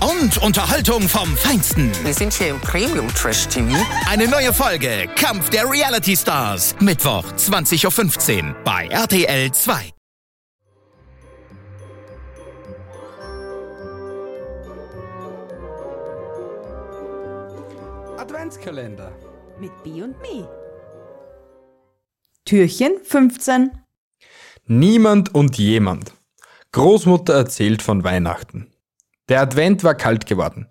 Und Unterhaltung vom Feinsten. Wir sind hier im Premium Trash TV. Eine neue Folge Kampf der Reality Stars. Mittwoch 20.15 Uhr bei RTL 2. Adventskalender. Mit B und Me. Türchen 15. Niemand und jemand. Großmutter erzählt von Weihnachten. Der Advent war kalt geworden.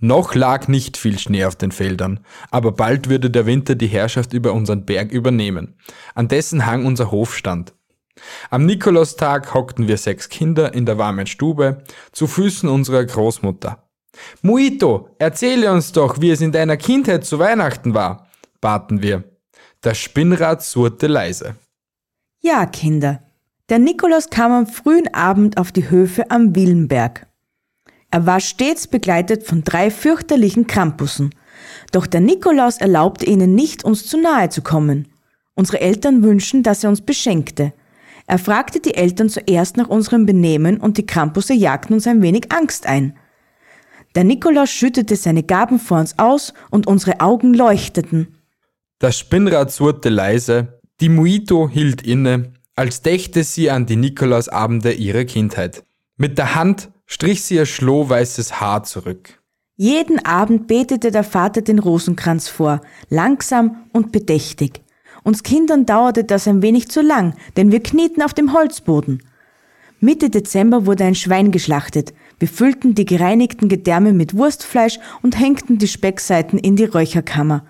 Noch lag nicht viel Schnee auf den Feldern, aber bald würde der Winter die Herrschaft über unseren Berg übernehmen, an dessen Hang unser Hof stand. Am Nikolaustag hockten wir sechs Kinder in der warmen Stube zu Füßen unserer Großmutter. Muito, erzähle uns doch, wie es in deiner Kindheit zu Weihnachten war, baten wir. Das Spinnrad surrte leise. Ja, Kinder. Der Nikolaus kam am frühen Abend auf die Höfe am Willenberg. Er war stets begleitet von drei fürchterlichen Krampussen. Doch der Nikolaus erlaubte ihnen nicht, uns zu nahe zu kommen. Unsere Eltern wünschen, dass er uns beschenkte. Er fragte die Eltern zuerst nach unserem Benehmen und die Krampusse jagten uns ein wenig Angst ein. Der Nikolaus schüttete seine Gaben vor uns aus und unsere Augen leuchteten. Das Spinnrad surrte leise, die Muito hielt inne, als dächte sie an die Nikolausabende ihrer Kindheit. Mit der Hand strich sie ihr schlohweißes Haar zurück. Jeden Abend betete der Vater den Rosenkranz vor, langsam und bedächtig. Uns Kindern dauerte das ein wenig zu lang, denn wir knieten auf dem Holzboden. Mitte Dezember wurde ein Schwein geschlachtet. Wir füllten die gereinigten Gedärme mit Wurstfleisch und hängten die Speckseiten in die Räucherkammer.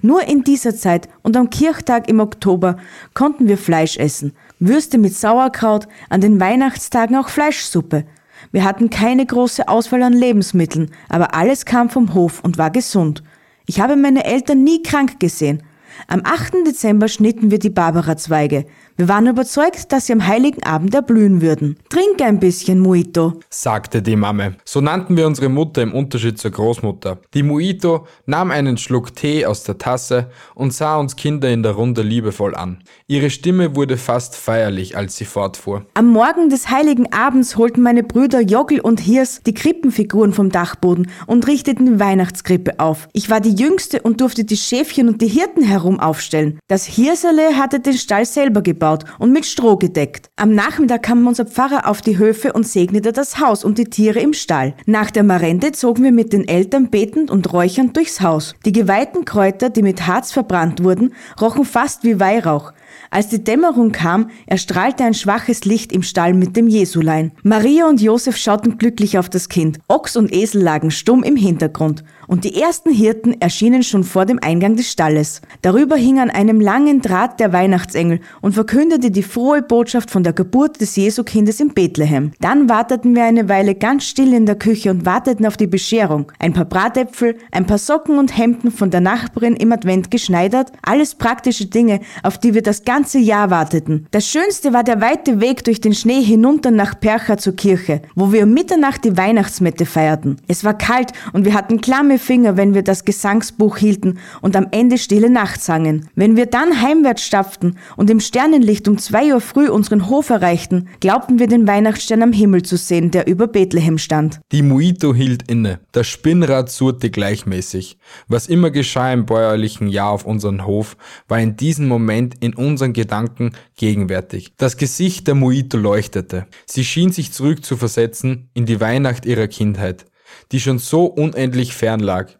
Nur in dieser Zeit und am Kirchtag im Oktober konnten wir Fleisch essen. Würste mit Sauerkraut, an den Weihnachtstagen auch Fleischsuppe. Wir hatten keine große Auswahl an Lebensmitteln, aber alles kam vom Hof und war gesund. Ich habe meine Eltern nie krank gesehen. Am 8. Dezember schnitten wir die Barbara-Zweige. Wir waren überzeugt, dass sie am heiligen Abend erblühen würden. Trink ein bisschen, Muito. sagte die Mamme. So nannten wir unsere Mutter im Unterschied zur Großmutter. Die Muito nahm einen Schluck Tee aus der Tasse und sah uns Kinder in der Runde liebevoll an. Ihre Stimme wurde fast feierlich, als sie fortfuhr. Am Morgen des heiligen Abends holten meine Brüder Joggel und Hirs die Krippenfiguren vom Dachboden und richteten die Weihnachtskrippe auf. Ich war die Jüngste und durfte die Schäfchen und die Hirten herum aufstellen. Das Hirserle hatte den Stall selber gebaut und mit Stroh gedeckt. Am Nachmittag kam unser Pfarrer auf die Höfe und segnete das Haus und die Tiere im Stall. Nach der Marende zogen wir mit den Eltern betend und räuchernd durchs Haus. Die geweihten Kräuter, die mit Harz verbrannt wurden, rochen fast wie Weihrauch. Als die Dämmerung kam, erstrahlte ein schwaches Licht im Stall mit dem Jesulein. Maria und Josef schauten glücklich auf das Kind. Ochs und Esel lagen stumm im Hintergrund. Und die ersten Hirten erschienen schon vor dem Eingang des Stalles. Darüber hing an einem langen Draht der Weihnachtsengel und verkündete die frohe Botschaft von der Geburt des Jesukindes in Bethlehem. Dann warteten wir eine Weile ganz still in der Küche und warteten auf die Bescherung. Ein paar Bratäpfel, ein paar Socken und Hemden von der Nachbarin im Advent geschneidert, alles praktische Dinge, auf die wir das ganze Jahr warteten. Das Schönste war der weite Weg durch den Schnee hinunter nach Percha zur Kirche, wo wir um Mitternacht die Weihnachtsmette feierten. Es war kalt und wir hatten klamme Finger, wenn wir das Gesangsbuch hielten und am Ende Stille Nacht sangen. Wenn wir dann heimwärts stapften und im Sternenlicht um zwei Uhr früh unseren Hof erreichten, glaubten wir den Weihnachtsstern am Himmel zu sehen, der über Bethlehem stand. Die Muito hielt inne. Das Spinnrad surrte gleichmäßig. Was immer geschah im bäuerlichen Jahr auf unseren Hof, war in diesem Moment in unseren Gedanken gegenwärtig. Das Gesicht der Muito leuchtete. Sie schien sich zurück zu versetzen in die Weihnacht ihrer Kindheit, die schon so unendlich fern lag.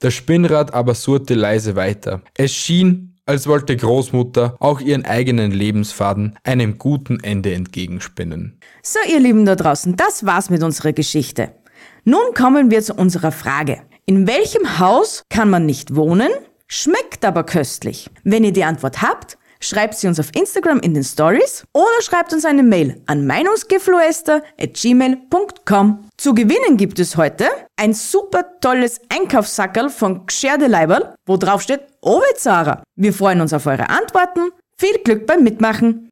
Das Spinnrad aber surrte leise weiter. Es schien, als wollte Großmutter auch ihren eigenen Lebensfaden einem guten Ende entgegenspinnen. So, ihr Lieben da draußen, das war's mit unserer Geschichte. Nun kommen wir zu unserer Frage. In welchem Haus kann man nicht wohnen, schmeckt aber köstlich? Wenn ihr die Antwort habt, schreibt sie uns auf Instagram in den Stories oder schreibt uns eine Mail an meinungsgeflüster.gmail.com. Zu gewinnen gibt es heute ein super tolles Einkaufssackerl von Gscherde Leiberl, wo drauf steht Owe Zara. Wir freuen uns auf eure Antworten. Viel Glück beim Mitmachen!